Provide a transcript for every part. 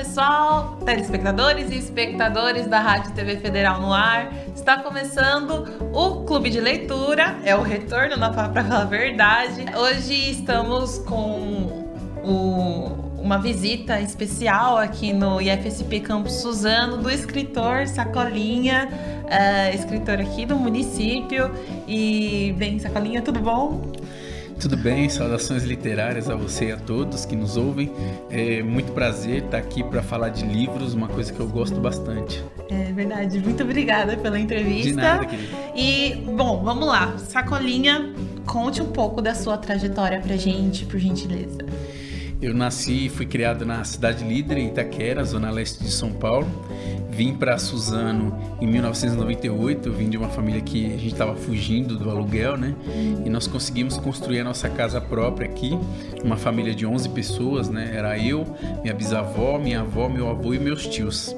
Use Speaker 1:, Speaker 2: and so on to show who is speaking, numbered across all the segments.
Speaker 1: pessoal, telespectadores e espectadores da Rádio TV Federal no ar. Está começando o Clube de Leitura, é o retorno na para falar a verdade. Hoje estamos com o, uma visita especial aqui no IFSP Campus Suzano do escritor Sacolinha, uh, escritor aqui do município. E bem, Sacolinha, tudo bom?
Speaker 2: Tudo bem? Saudações literárias a você e a todos que nos ouvem. É muito prazer estar aqui para falar de livros, uma coisa que eu gosto bastante.
Speaker 1: É verdade. Muito obrigada pela entrevista.
Speaker 2: De nada, querido.
Speaker 1: E, bom, vamos lá. Sacolinha, conte um pouco da sua trajetória pra gente, por gentileza.
Speaker 2: Eu nasci e fui criado na cidade líder, em Itaquera, zona leste de São Paulo. Vim para Suzano em 1998, vim de uma família que a gente estava fugindo do aluguel, né? E nós conseguimos construir a nossa casa própria aqui, uma família de 11 pessoas, né? Era eu, minha bisavó, minha avó, meu avô e meus tios.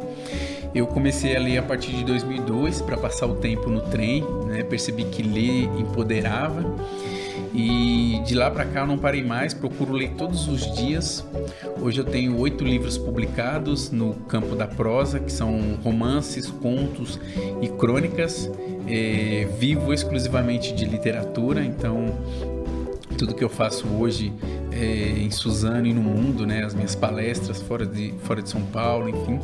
Speaker 2: Eu comecei a ler a partir de 2002 para passar o tempo no trem, né? Percebi que ler empoderava e de lá para cá eu não parei mais, procuro ler todos os dias. Hoje eu tenho oito livros publicados no campo da prosa, que são romances, contos e crônicas. É, vivo exclusivamente de literatura, então tudo que eu faço hoje é, em Suzano e no mundo, né, as minhas palestras fora de, fora de São Paulo, enfim,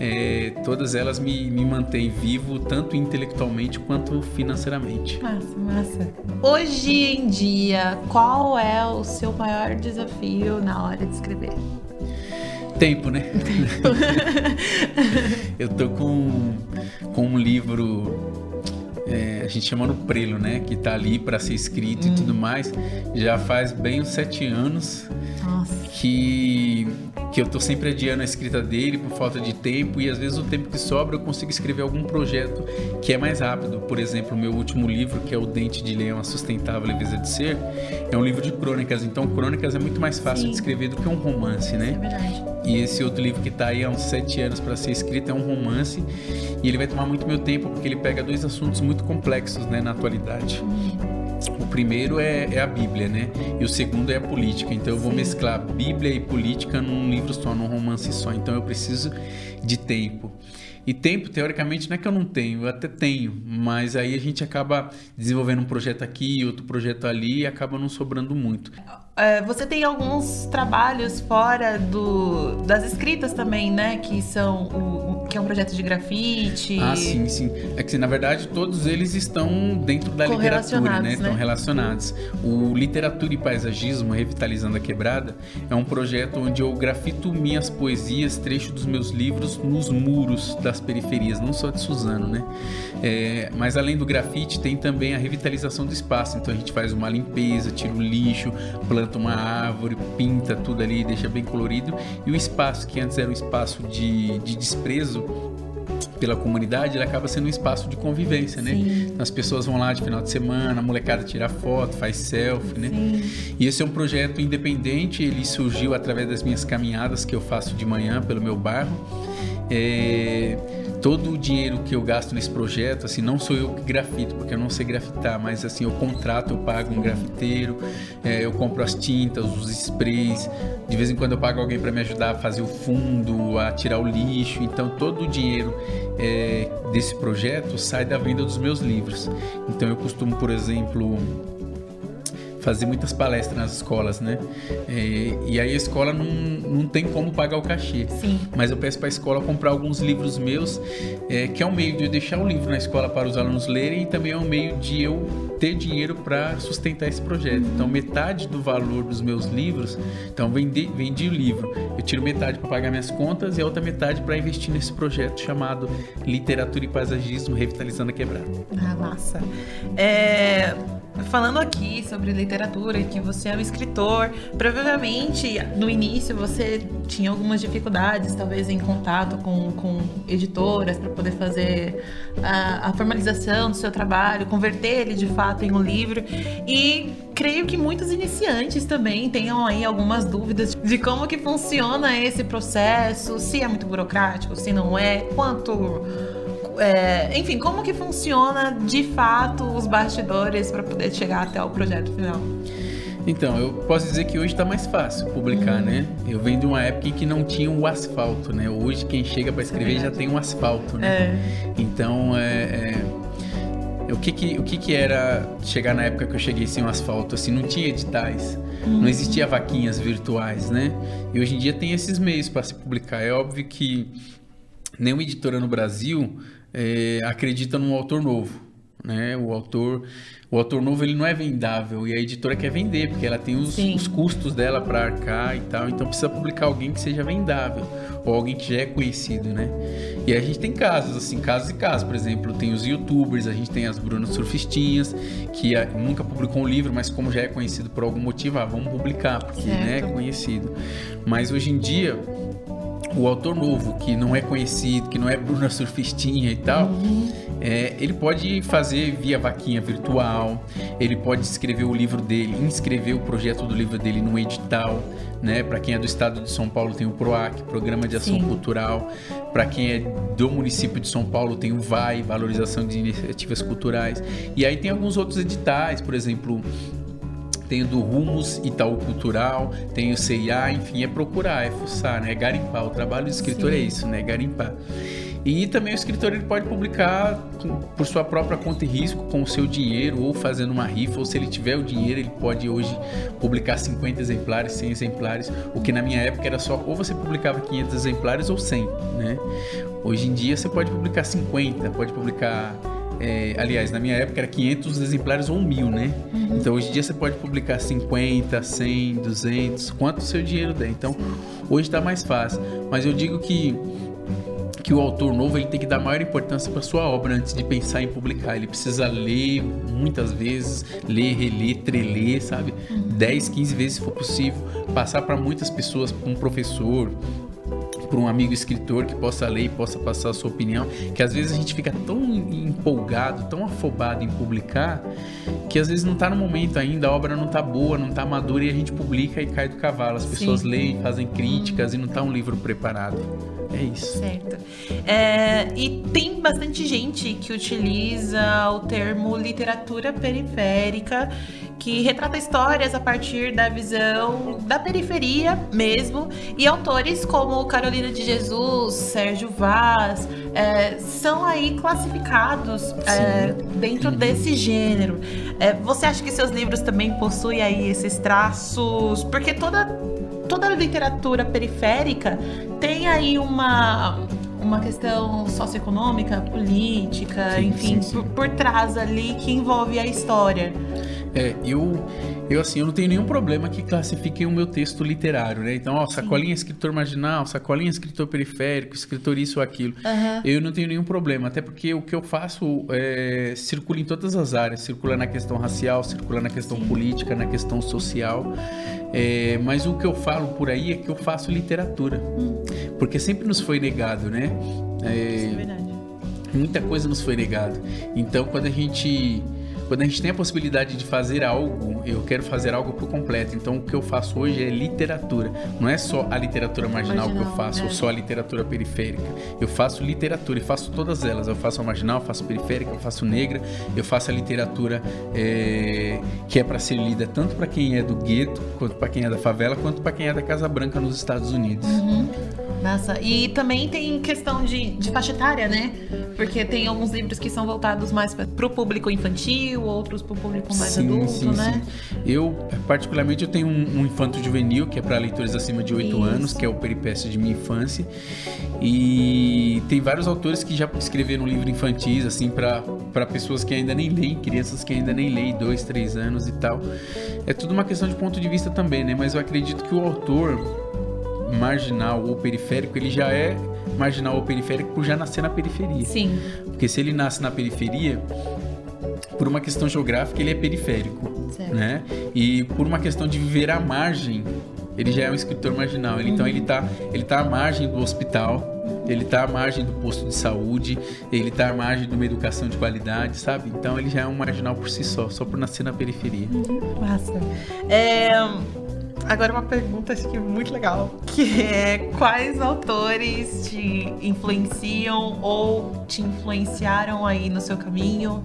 Speaker 2: é, todas elas me, me mantêm vivo tanto intelectualmente quanto financeiramente.
Speaker 1: Massa, massa. Hoje em dia, qual é o seu maior desafio na hora de escrever?
Speaker 2: Tempo, né? Tempo. eu tô com, com um livro é, a gente chama no prelo, né? Que tá ali para ser escrito hum. e tudo mais. Já faz bem uns sete anos Nossa. que que eu tô sempre adiando a escrita dele por falta de tempo e às vezes o tempo que sobra eu consigo escrever algum projeto que é mais rápido. Por exemplo, o meu último livro, que é O Dente de Leão, a Sustentável Leveza de Ser, é um livro de crônicas. Então, crônicas é muito mais fácil Sim. de escrever do que um romance, né?
Speaker 1: É verdade.
Speaker 2: E esse outro livro que está aí há uns sete anos para ser escrito é um romance e ele vai tomar muito meu tempo porque ele pega dois assuntos muito complexos né, na atualidade. O primeiro é, é, a Bíblia, né? E o segundo é a política. Então eu vou mesclar Bíblia e política num livro só, num romance só. Então eu preciso de tempo. E tempo, teoricamente, não é que eu não tenho, eu até tenho, mas aí a gente acaba desenvolvendo um projeto aqui, outro projeto ali e acaba não sobrando muito.
Speaker 1: É, você tem alguns trabalhos fora do, das escritas também, né? Que são o, que é um projeto de grafite.
Speaker 2: Ah, sim, sim. É que na verdade todos eles estão dentro da literatura, né? Estão né? relacionados. O Literatura e Paisagismo, Revitalizando a Quebrada, é um projeto onde eu grafito minhas poesias, trechos dos meus livros nos muros das periferias, não só de Suzano, né? É, mas além do grafite, tem também a revitalização do espaço. Então a gente faz uma limpeza, tira o lixo, planta uma árvore, pinta tudo ali, deixa bem colorido. E o espaço, que antes era um espaço de, de desprezo, pela comunidade, ele acaba sendo um espaço de convivência, né? Sim. As pessoas vão lá de final de semana, a molecada tira foto, faz selfie, né? Sim. E esse é um projeto independente, ele surgiu através das minhas caminhadas que eu faço de manhã pelo meu bairro. É todo o dinheiro que eu gasto nesse projeto, assim, não sou eu que grafito, porque eu não sei grafitar, mas assim, eu contrato, eu pago um grafiteiro, é, eu compro as tintas, os sprays, de vez em quando eu pago alguém para me ajudar a fazer o fundo, a tirar o lixo, então todo o dinheiro é, desse projeto sai da venda dos meus livros. Então eu costumo, por exemplo, fazer muitas palestras nas escolas, né? É, e aí a escola não, não tem como pagar o cachê.
Speaker 1: Sim.
Speaker 2: Mas eu peço para a escola comprar alguns livros meus, é, que é um meio de eu deixar o livro na escola para os alunos lerem e também é um meio de eu ter dinheiro para sustentar esse projeto. Então, metade do valor dos meus livros, então vendi, vendi o livro, eu tiro metade para pagar minhas contas e a outra metade para investir nesse projeto chamado Literatura e Paisagismo Revitalizando a Quebrada.
Speaker 1: Ah, massa. É falando aqui sobre literatura, que você é um escritor, provavelmente no início você tinha algumas dificuldades, talvez em contato com, com editoras para poder fazer a, a, formalização do seu trabalho, converter ele de fato em um livro. E creio que muitos iniciantes também tenham aí algumas dúvidas de como que funciona esse processo, se é muito burocrático, se não é, quanto é, enfim, como que funciona de fato os bastidores para poder chegar até o projeto final?
Speaker 2: Então, eu posso dizer que hoje está mais fácil publicar, uhum. né? Eu venho de uma época em que não tinha o asfalto, né? Hoje quem chega para escrever é já tem um asfalto, né? É. Então, é, é, o que que, o que que era chegar na época que eu cheguei sem o asfalto? Assim, não tinha editais, uhum. não existia vaquinhas virtuais, né? E hoje em dia tem esses meios para se publicar. É óbvio que nenhuma editora no Brasil é, acredita num autor novo né? O autor, o autor novo ele não é vendável e a editora quer vender porque ela tem os, os custos dela para arcar e tal, então precisa publicar alguém que seja vendável ou alguém que já é conhecido, né? E a gente tem casos assim, casos e casos, por exemplo, tem os YouTubers, a gente tem as Brunas Surfistinhas que a, nunca publicou um livro, mas como já é conhecido por algum motivo, ah, vamos publicar porque né, é conhecido. Mas hoje em dia o autor novo, que não é conhecido, que não é Bruna Surfistinha e tal, uhum. é, ele pode fazer via vaquinha virtual, ele pode escrever o livro dele, inscrever o projeto do livro dele no edital, né? Para quem é do estado de São Paulo tem o PROAC, Programa de Ação Sim. Cultural. Para quem é do município de São Paulo tem o VAI, Valorização de Iniciativas Culturais. E aí tem alguns outros editais, por exemplo, tem o do Rumos Itaú Cultural, tem o CIA, enfim, é procurar, é fuçar, né? É garimpar. O trabalho do escritor é Sim. é isso, né? É garimpar. E também o escritor ele pode publicar por sua própria conta e risco, com o seu dinheiro, ou fazendo uma rifa, ou se ele tiver o dinheiro, ele pode hoje publicar 50 exemplares, 100 exemplares, o que na minha época era só ou você publicava 500 exemplares ou 100, né? Hoje em dia você pode publicar 50, pode publicar é, aliás, na minha época era 500 exemplares ou 1000, né? Uhum. Então hoje em dia você pode publicar 50, 100, 200, quanto o seu dinheiro der. Então hoje está mais fácil. Mas eu digo que que o autor novo ele tem que dar maior importância para sua obra antes de pensar em publicar. Ele precisa ler muitas vezes, ler, reler, treler, sabe? 10, uhum. 15 vezes se for possível, passar para muitas pessoas, um professor, para um amigo escritor que possa ler e possa passar a sua opinião, que às vezes a gente fica tão empolgado, tão afobado em publicar, que às vezes não está no momento ainda, a obra não está boa, não está madura e a gente publica e cai do cavalo. As pessoas Sim. leem, fazem críticas e não está um livro preparado. É isso.
Speaker 1: Certo. É, e tem bastante gente que utiliza o termo literatura periférica, que retrata histórias a partir da visão da periferia mesmo. E autores como Carolina de Jesus, Sérgio Vaz, é, são aí classificados é, dentro uhum. desse gênero. É, você acha que seus livros também possuem aí esses traços? Porque toda toda a literatura periférica tem aí uma uma questão socioeconômica, política, sim, enfim, sim, sim. Por, por trás ali que envolve a história.
Speaker 2: É, eu eu assim, eu não tenho nenhum problema que classifiquem o meu texto literário, né? Então, ó, sacolinha Sim. escritor marginal, sacolinha escritor periférico, escritor isso ou aquilo. Uhum. Eu não tenho nenhum problema, até porque o que eu faço é, circula em todas as áreas, circula na questão racial, circula na questão Sim. política, na questão social. É, mas o que eu falo por aí é que eu faço literatura, hum. porque sempre nos foi negado, né? É, Isso é verdade. Muita coisa nos foi negado. Então, quando a gente quando a gente tem a possibilidade de fazer algo, eu quero fazer algo por completo. Então, o que eu faço hoje é literatura. Não é só a literatura marginal, marginal que eu faço, é. ou só a literatura periférica. Eu faço literatura e faço todas elas. Eu faço a marginal, eu faço periférica, eu faço negra, eu faço a literatura é, que é para ser lida tanto para quem é do gueto, quanto para quem é da favela, quanto para quem é da Casa Branca nos Estados Unidos.
Speaker 1: Uhum. Nossa, e também tem questão de, de faixa etária, né? Porque tem alguns livros que são voltados mais para o público infantil, outros para o público mais sim, adulto, sim, né?
Speaker 2: Sim. Eu, particularmente, eu tenho um, um infanto juvenil, que é para leitores acima de 8 Isso. anos, que é o Peripécio de Minha Infância. E tem vários autores que já escreveram livros infantis, assim, para pessoas que ainda nem leem, crianças que ainda nem leem, 2, 3 anos e tal. É tudo uma questão de ponto de vista também, né? Mas eu acredito que o autor marginal ou periférico, ele já é marginal ou periférico por já nascer na periferia.
Speaker 1: Sim.
Speaker 2: Porque se ele nasce na periferia, por uma questão geográfica, ele é periférico, certo. né? E por uma questão de viver à margem, ele já é um escritor marginal. Ele, uhum. Então ele está ele tá à margem do hospital, ele está à margem do posto de saúde, ele está à margem de uma educação de qualidade, sabe? Então ele já é um marginal por si só, só por nascer na periferia.
Speaker 1: Uhum. Massa. É, Agora uma pergunta acho que muito legal, que é quais autores te influenciam ou te influenciaram aí no seu caminho?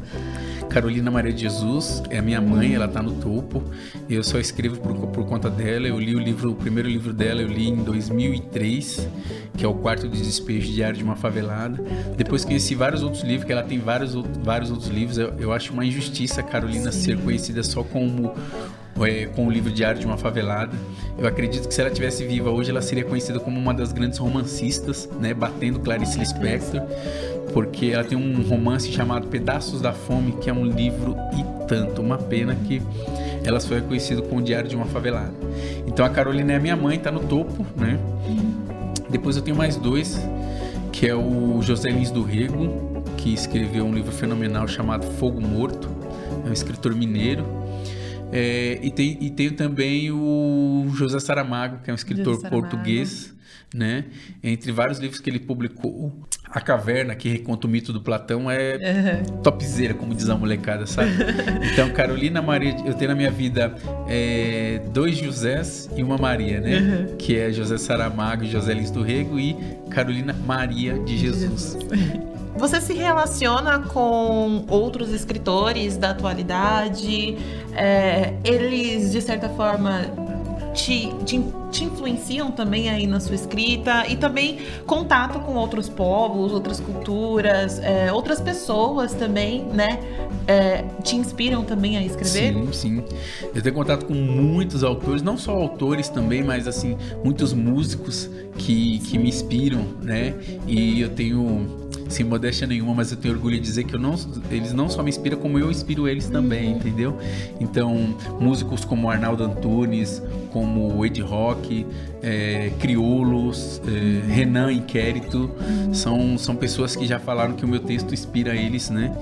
Speaker 2: Carolina Maria de Jesus é a minha mãe, ela está no topo. Eu só escrevo por, por, conta dela. Eu li o livro, o primeiro livro dela, eu li em 2003, que é o Quarto de Despejo Diário de uma Favelada. Depois conheci vários outros livros, que ela tem vários, vários outros livros. Eu, eu acho uma injustiça a Carolina Sim. ser conhecida só como com o livro Diário de uma Favelada. Eu acredito que se ela tivesse viva hoje, ela seria conhecida como uma das grandes romancistas, né, batendo Clarice Lispector, porque ela tem um romance chamado Pedaços da Fome, que é um livro e tanto. Uma pena que ela só é conhecida com o Diário de uma Favelada. Então a Carolina é minha mãe, tá no topo, né? Depois eu tenho mais dois, que é o José Lins do Rego, que escreveu um livro fenomenal chamado Fogo Morto. É um escritor mineiro é, e, tem, e tenho também o José Saramago, que é um escritor português, né? Entre vários livros que ele publicou, A Caverna, que reconta o mito do Platão, é uhum. topzera, como diz a molecada, sabe? então, Carolina Maria, eu tenho na minha vida é, dois Josés e uma Maria, né? Uhum. Que é José Saramago e José Lins do Rego e Carolina Maria de Jesus. Jesus.
Speaker 1: Você se relaciona com outros escritores da atualidade? É, eles, de certa forma, te, te, te, influenciam também aí na sua escrita e também contato com outros povos, outras culturas, é, outras pessoas também, né? É, te inspiram também a escrever?
Speaker 2: Sim, sim. Eu tenho contato com muitos autores, não só autores também, mas assim, muitos músicos que, que me inspiram, né? E eu tenho sem modéstia nenhuma, mas eu tenho orgulho de dizer que eu não, eles não só me inspiram, como eu inspiro eles também, uhum. entendeu? Então, músicos como Arnaldo Antunes, como Ed Rock, é, Crioulos, é, Renan Inquérito, são, são pessoas que já falaram que o meu texto inspira eles, né?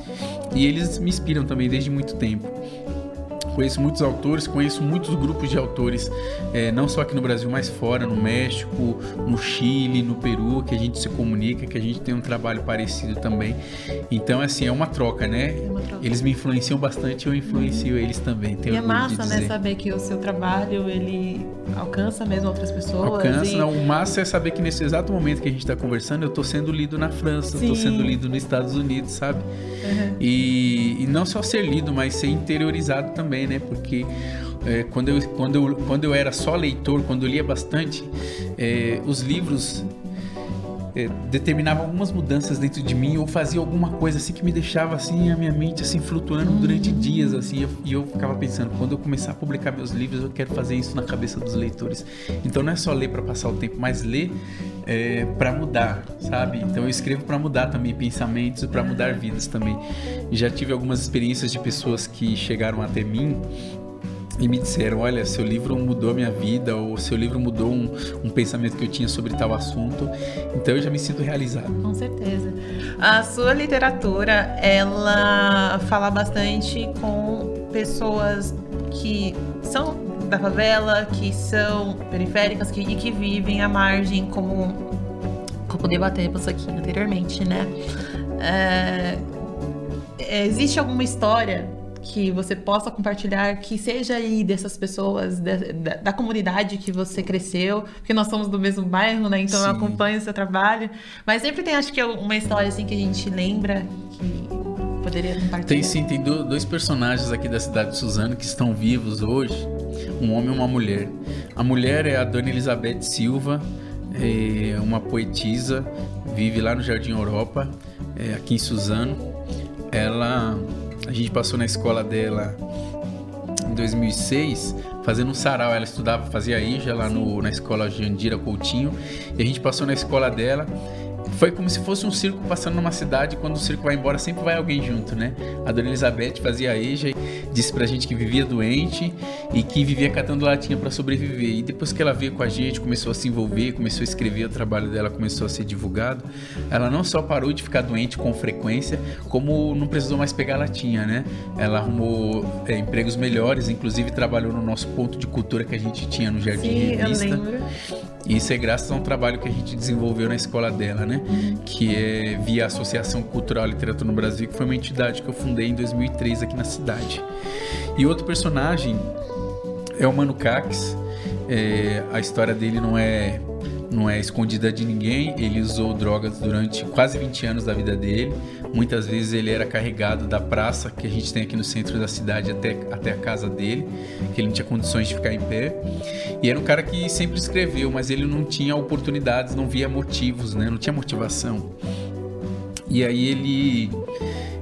Speaker 2: E eles me inspiram também desde muito tempo conheço muitos autores, conheço muitos grupos de autores, é, não só aqui no Brasil, mas fora, no México, no Chile, no Peru, que a gente se comunica, que a gente tem um trabalho parecido também. Então, assim, é uma troca, né? É uma troca. Eles me influenciam bastante, eu influencio eles também.
Speaker 1: E é massa, né, saber que o seu trabalho, ele alcança mesmo outras pessoas.
Speaker 2: Alcança,
Speaker 1: e...
Speaker 2: não, o massa é saber que nesse exato momento que a gente está conversando, eu estou sendo lido na França, estou sendo lido nos Estados Unidos, sabe? Uhum. E, e não só ser lido, mas ser interiorizado também, né? Porque é, quando, eu, quando, eu, quando eu era só leitor, quando eu lia bastante, é, os livros é, determinavam algumas mudanças dentro de mim ou fazia alguma coisa assim que me deixava assim a minha mente assim flutuando durante dias assim e eu ficava pensando quando eu começar a publicar meus livros eu quero fazer isso na cabeça dos leitores. Então não é só ler para passar o tempo mas ler é, para mudar sabe? Então eu escrevo para mudar também pensamentos para mudar vidas também. Já tive algumas experiências de pessoas que chegaram até mim e me disseram: Olha, seu livro mudou a minha vida, ou seu livro mudou um, um, pensamento que eu tinha sobre tal assunto. Então eu já me sinto realizado.
Speaker 1: Com certeza. A sua literatura, ela fala bastante com pessoas que são da favela, que são periféricas que, e que vivem à margem, como, como debatemos aqui anteriormente, né? É, existe alguma história que você possa compartilhar, que seja aí dessas pessoas, da, da, da comunidade que você cresceu, porque nós somos do mesmo bairro, né? Então Sim. eu acompanho o seu trabalho. Mas sempre tem, acho que, uma história assim que a gente lembra que poderia compartilhar.
Speaker 2: Tem sim, tem dois personagens aqui da cidade de Suzano que estão vivos hoje, um homem e uma mulher. A mulher é a Dona Elizabeth Silva, é uma poetisa, vive lá no Jardim Europa, é, aqui em Suzano. Ela a gente passou na escola dela em 2006 fazendo um sarau. Ela estudava, fazia IJA lá no, na escola Jandira Coutinho. E a gente passou na escola dela foi como se fosse um circo passando numa cidade. Quando o circo vai embora, sempre vai alguém junto, né? A dona Elizabeth fazia EJA e disse pra gente que vivia doente e que vivia catando latinha para sobreviver. E depois que ela veio com a gente, começou a se envolver, começou a escrever, o trabalho dela começou a ser divulgado. Ela não só parou de ficar doente com frequência, como não precisou mais pegar latinha, né? Ela arrumou é, empregos melhores, inclusive trabalhou no nosso ponto de cultura que a gente tinha no Jardim Sim, Revista. Eu lembro. E isso é graças a um trabalho que a gente desenvolveu na escola dela, né? Que é via Associação Cultural e Literatura no Brasil, que foi uma entidade que eu fundei em 2003 aqui na cidade. E outro personagem é o Mano Cax. É, a história dele não é não é escondida de ninguém. Ele usou drogas durante quase 20 anos da vida dele. Muitas vezes ele era carregado da praça que a gente tem aqui no centro da cidade até, até a casa dele, que ele não tinha condições de ficar em pé. E era um cara que sempre escreveu, mas ele não tinha oportunidades, não via motivos, né? não tinha motivação. E aí ele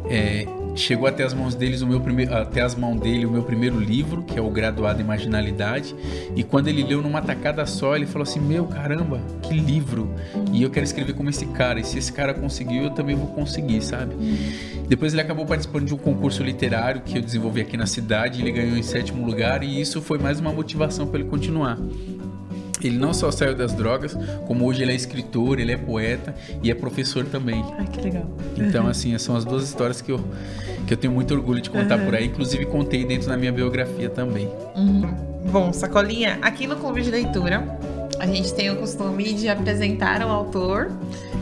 Speaker 2: é, chegou até as mãos deles o meu primeiro, até as mãos dele o meu primeiro livro, que é o Graduado em Marginalidade, e quando ele leu numa tacada só, ele falou assim: "Meu, caramba, que livro! E eu quero escrever como esse cara, e se esse cara conseguiu, eu também vou conseguir", sabe? Depois ele acabou participando de um concurso literário que eu desenvolvi aqui na cidade, ele ganhou em sétimo lugar e isso foi mais uma motivação para ele continuar. Ele não só saiu das drogas, como hoje ele é escritor, ele é poeta e é professor também.
Speaker 1: Ai, que legal.
Speaker 2: Então, assim, são as duas histórias que eu, que eu tenho muito orgulho de contar uhum. por aí. Inclusive, contei dentro da minha biografia também.
Speaker 1: Uhum. Bom, Sacolinha, aqui no Clube de Leitura, a gente tem o costume de apresentar o autor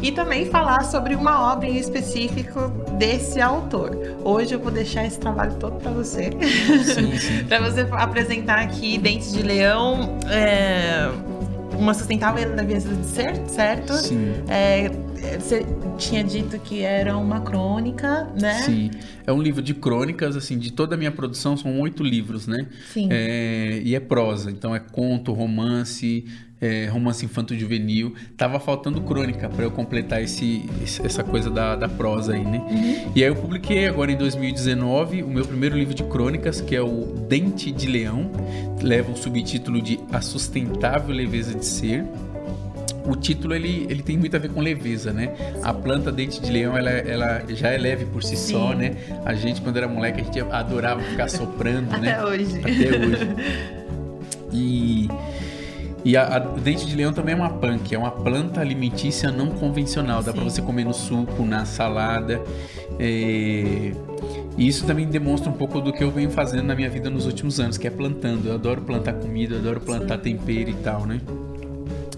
Speaker 1: e também falar sobre uma obra em específico desse autor. Hoje eu vou deixar esse trabalho todo para você, para você apresentar aqui Dentes de Leão. É uma sustentável leveza de ser, certo?
Speaker 2: Sim.
Speaker 1: É, você tinha dito que era uma crônica, né?
Speaker 2: Sim. É um livro de crônicas, assim, de toda a minha produção são oito livros, né?
Speaker 1: Sim.
Speaker 2: É, e é prosa, então é conto, romance, é, romance infanto-juvenil. Tava faltando crônica para eu completar esse, essa coisa da, da prosa aí, né? Uhum. E aí eu publiquei agora em 2019 o meu primeiro livro de crônicas, que é o Dente de Leão. Leva o subtítulo de A Sustentável Leveza de Ser o título ele, ele tem muito a ver com leveza, né? A planta dente de leão ela, ela já é leve por si Sim. só, né? A gente quando era moleque a gente adorava ficar soprando,
Speaker 1: né? Até hoje.
Speaker 2: Até hoje. E e a, a, dente de leão também é uma punk, é uma planta alimentícia não convencional. Dá para você comer no suco, na salada. É... E isso também demonstra um pouco do que eu venho fazendo na minha vida nos últimos anos, que é plantando. Eu adoro plantar comida, eu adoro plantar Sim. tempero e tal, né?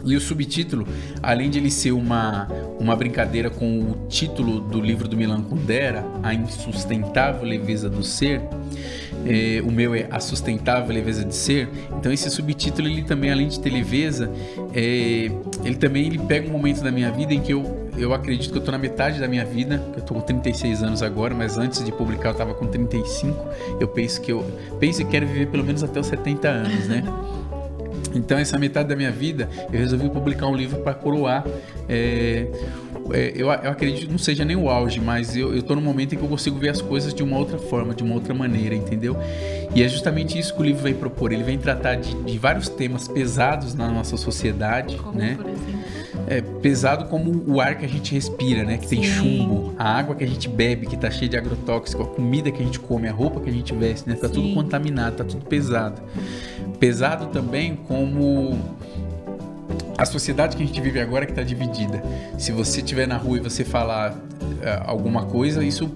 Speaker 2: E o subtítulo, além de ele ser uma, uma brincadeira com o título do livro do Milan Kundera, A Insustentável Leveza do Ser, é, o meu é A Sustentável Leveza de Ser. Então esse subtítulo ele também, além de ter leveza, é, ele também ele pega um momento da minha vida em que eu, eu acredito que eu estou na metade da minha vida, eu estou com 36 anos agora, mas antes de publicar eu estava com 35. Eu penso que eu penso que quero viver pelo menos até os 70 anos, né? Então, essa metade da minha vida, eu resolvi publicar um livro para coroar é, é, eu, eu acredito que não seja nem o auge, mas eu, estou no momento em que eu consigo ver as coisas de uma outra forma, de uma outra maneira, entendeu? E é justamente isso que o livro vem propor. Ele vem tratar de, de vários temas pesados na nossa sociedade,
Speaker 1: como,
Speaker 2: né?
Speaker 1: Por exemplo?
Speaker 2: É, pesado como o ar que a gente respira, né? Que Sim. tem chumbo, a água que a gente bebe, que tá cheia de agrotóxico, a comida que a gente come, a roupa que a gente veste, né? Tá Sim. tudo contaminado, tá tudo pesado. Pesado também como a sociedade que a gente vive agora que está dividida. Se você estiver na rua e você falar uh, alguma coisa, isso,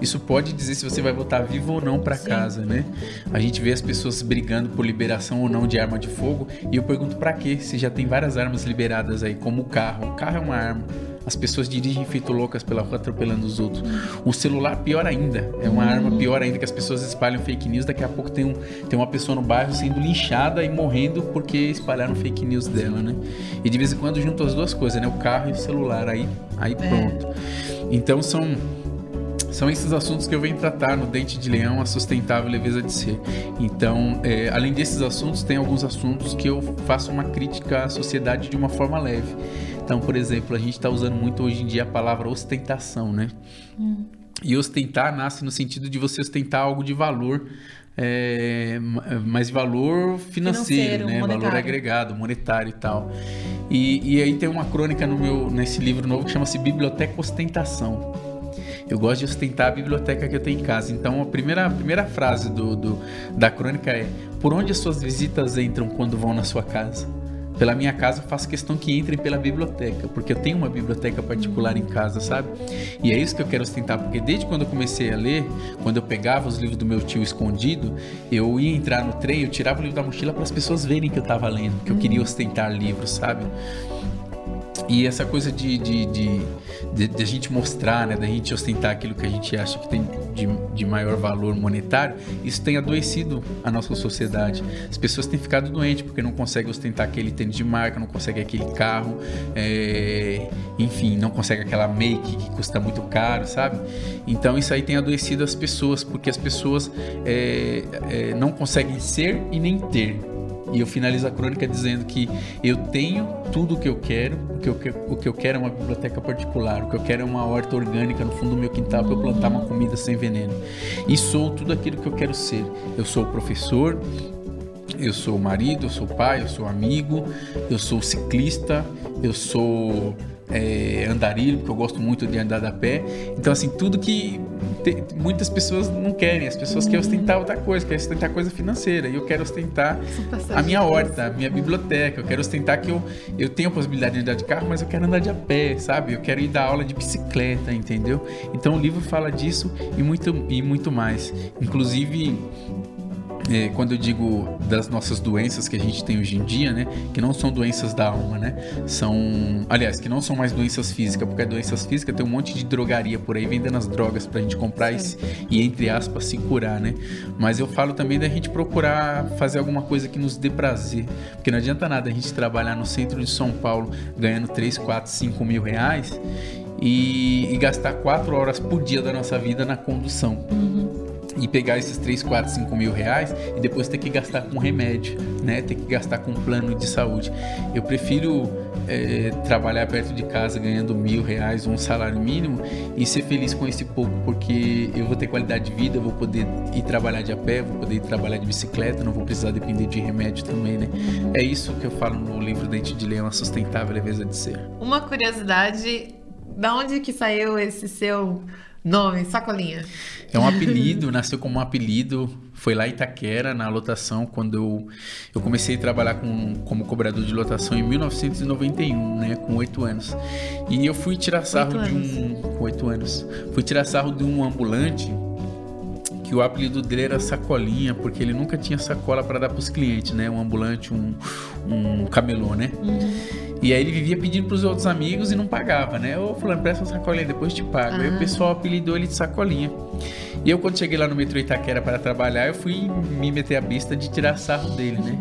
Speaker 2: isso pode dizer se você vai voltar vivo ou não para casa, né? A gente vê as pessoas brigando por liberação ou não de arma de fogo e eu pergunto para quê? Se já tem várias armas liberadas aí, como o carro. O carro é uma arma. As pessoas dirigem feito loucas pela rua atropelando os outros. O celular, pior ainda. É uma arma pior ainda que as pessoas espalham fake news. Daqui a pouco tem, um, tem uma pessoa no bairro sendo linchada e morrendo porque espalharam fake news dela, né? E de vez em quando juntam as duas coisas, né? O carro e o celular. Aí, aí é. pronto. É. Então são são esses assuntos que eu venho tratar no Dente de Leão, a sustentável leveza de ser. Então, é, além desses assuntos, tem alguns assuntos que eu faço uma crítica à sociedade de uma forma leve. Então, por exemplo, a gente está usando muito hoje em dia a palavra ostentação, né? Hum. E ostentar nasce no sentido de você ostentar algo de valor, é, mas valor financeiro, financeiro né? Valor agregado, monetário e tal. E, e aí tem uma crônica no meu, nesse livro novo que chama-se Biblioteca Ostentação. Eu gosto de ostentar a biblioteca que eu tenho em casa. Então, a primeira, a primeira frase do, do, da crônica é: Por onde as suas visitas entram quando vão na sua casa? Pela minha casa, eu faço questão que entrem pela biblioteca, porque eu tenho uma biblioteca particular em casa, sabe? E é isso que eu quero ostentar, porque desde quando eu comecei a ler, quando eu pegava os livros do meu tio escondido, eu ia entrar no trem, eu tirava o livro da mochila para as pessoas verem que eu estava lendo, que eu queria ostentar livros, sabe? E essa coisa de, de, de, de, de a gente mostrar, né, da gente ostentar aquilo que a gente acha que tem de, de maior valor monetário, isso tem adoecido a nossa sociedade. As pessoas têm ficado doentes porque não conseguem ostentar aquele tênis de marca, não conseguem aquele carro, é, enfim, não conseguem aquela make que custa muito caro, sabe? Então isso aí tem adoecido as pessoas, porque as pessoas é, é, não conseguem ser e nem ter. E eu finalizo a crônica dizendo que eu tenho tudo o que eu quero, porque o que eu quero é uma biblioteca particular, o que eu quero é uma horta orgânica no fundo do meu quintal para eu plantar uma comida sem veneno. E sou tudo aquilo que eu quero ser. Eu sou professor, eu sou marido, eu sou pai, eu sou amigo, eu sou ciclista, eu sou é, andarilho, porque eu gosto muito de andar a pé. Então, assim, tudo que te, muitas pessoas não querem. As pessoas querem ostentar outra coisa, querem ostentar coisa financeira. E eu quero ostentar a minha horta, a minha biblioteca. Eu quero ostentar que eu, eu tenho a possibilidade de andar de carro, mas eu quero andar de a pé, sabe? Eu quero ir dar aula de bicicleta, entendeu? Então, o livro fala disso e muito, e muito mais. Inclusive, é, quando eu digo das nossas doenças que a gente tem hoje em dia, né, que não são doenças da alma, né, são, aliás, que não são mais doenças físicas, porque doenças físicas tem um monte de drogaria por aí vendendo as drogas pra gente comprar e, e, entre aspas, se curar, né, mas eu falo também da gente procurar fazer alguma coisa que nos dê prazer, porque não adianta nada a gente trabalhar no centro de São Paulo ganhando 3, 4, 5 mil reais e, e gastar 4 horas por dia da nossa vida na condução. Uhum e pegar esses 3, 4, 5 mil reais e depois ter que gastar com remédio, né? Ter que gastar com plano de saúde. Eu prefiro é, trabalhar perto de casa ganhando mil reais, um salário mínimo e ser feliz com esse pouco, porque eu vou ter qualidade de vida, vou poder ir trabalhar de a pé, vou poder ir trabalhar de bicicleta, não vou precisar depender de remédio também, né? É isso que eu falo no livro Dente de Leão, a sustentável leveza de ser.
Speaker 1: Uma curiosidade, da onde que saiu esse seu Nome, Sacolinha.
Speaker 2: É um apelido, nasceu como um apelido. Foi lá em Itaquera, na lotação, quando eu, eu comecei a trabalhar com, como cobrador de lotação em 1991, né? Com oito anos. E eu fui tirar sarro de um. Com oito anos. Fui tirar sarro de um ambulante que o apelido dele era Sacolinha, porque ele nunca tinha sacola para dar para os clientes, né? Um ambulante, um, um camelô, né? Uhum. E aí ele vivia pedindo pros outros amigos e não pagava, né? Ô, fulano, presta uma sacolinha, depois te pago. Ah. Aí o ah. pessoal apelidou ele de sacolinha. E eu, quando cheguei lá no metrô Itaquera para trabalhar, eu fui me meter a besta de tirar sarro dele, né?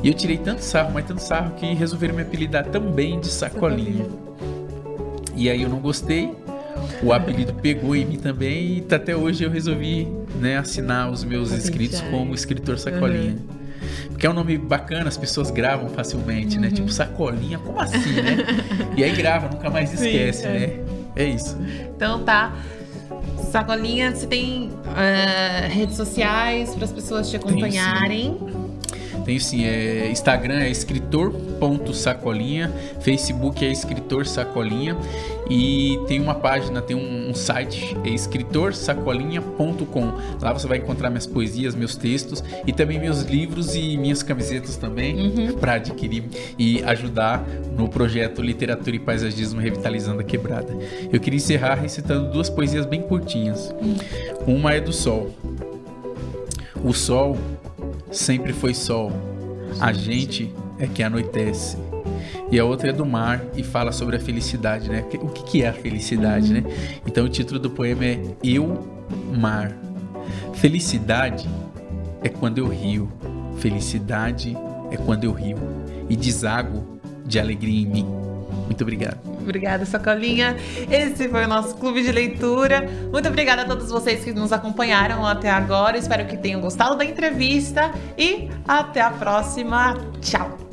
Speaker 2: E eu tirei tanto sarro, mas tanto sarro, que resolveram me apelidar também de sacolinha. E aí eu não gostei. O apelido pegou em mim também e até hoje eu resolvi né, assinar os meus escritos como escritor sacolinha. Uhum. Porque é um nome bacana, as pessoas gravam facilmente, né? uhum. né? Tipo, sacolinha, como assim, né? e aí grava, nunca mais esquece, Sim, é. né? É isso.
Speaker 1: Então tá. Sacolinha, você tem uh, redes sociais para as pessoas te acompanharem?
Speaker 2: Tenho sim, é, Instagram é escritor.sacolinha, Facebook é escritor sacolinha e tem uma página, tem um, um site, é escritorsacolinha.com. Lá você vai encontrar minhas poesias, meus textos e também meus livros e minhas camisetas também uhum. para adquirir e ajudar no projeto Literatura e Paisagismo Revitalizando a Quebrada. Eu queria encerrar recitando duas poesias bem curtinhas. Uhum. Uma é do Sol. O sol sempre foi sol. A gente é que anoitece. E a outra é do mar e fala sobre a felicidade, né? O que é a felicidade, né? Então o título do poema é Eu, Mar. Felicidade é quando eu rio. Felicidade é quando eu rio. E desago de alegria em mim. Muito obrigado.
Speaker 1: Obrigada, Socolinha. Esse foi o nosso clube de leitura. Muito obrigada a todos vocês que nos acompanharam até agora. Espero que tenham gostado da entrevista e até a próxima. Tchau!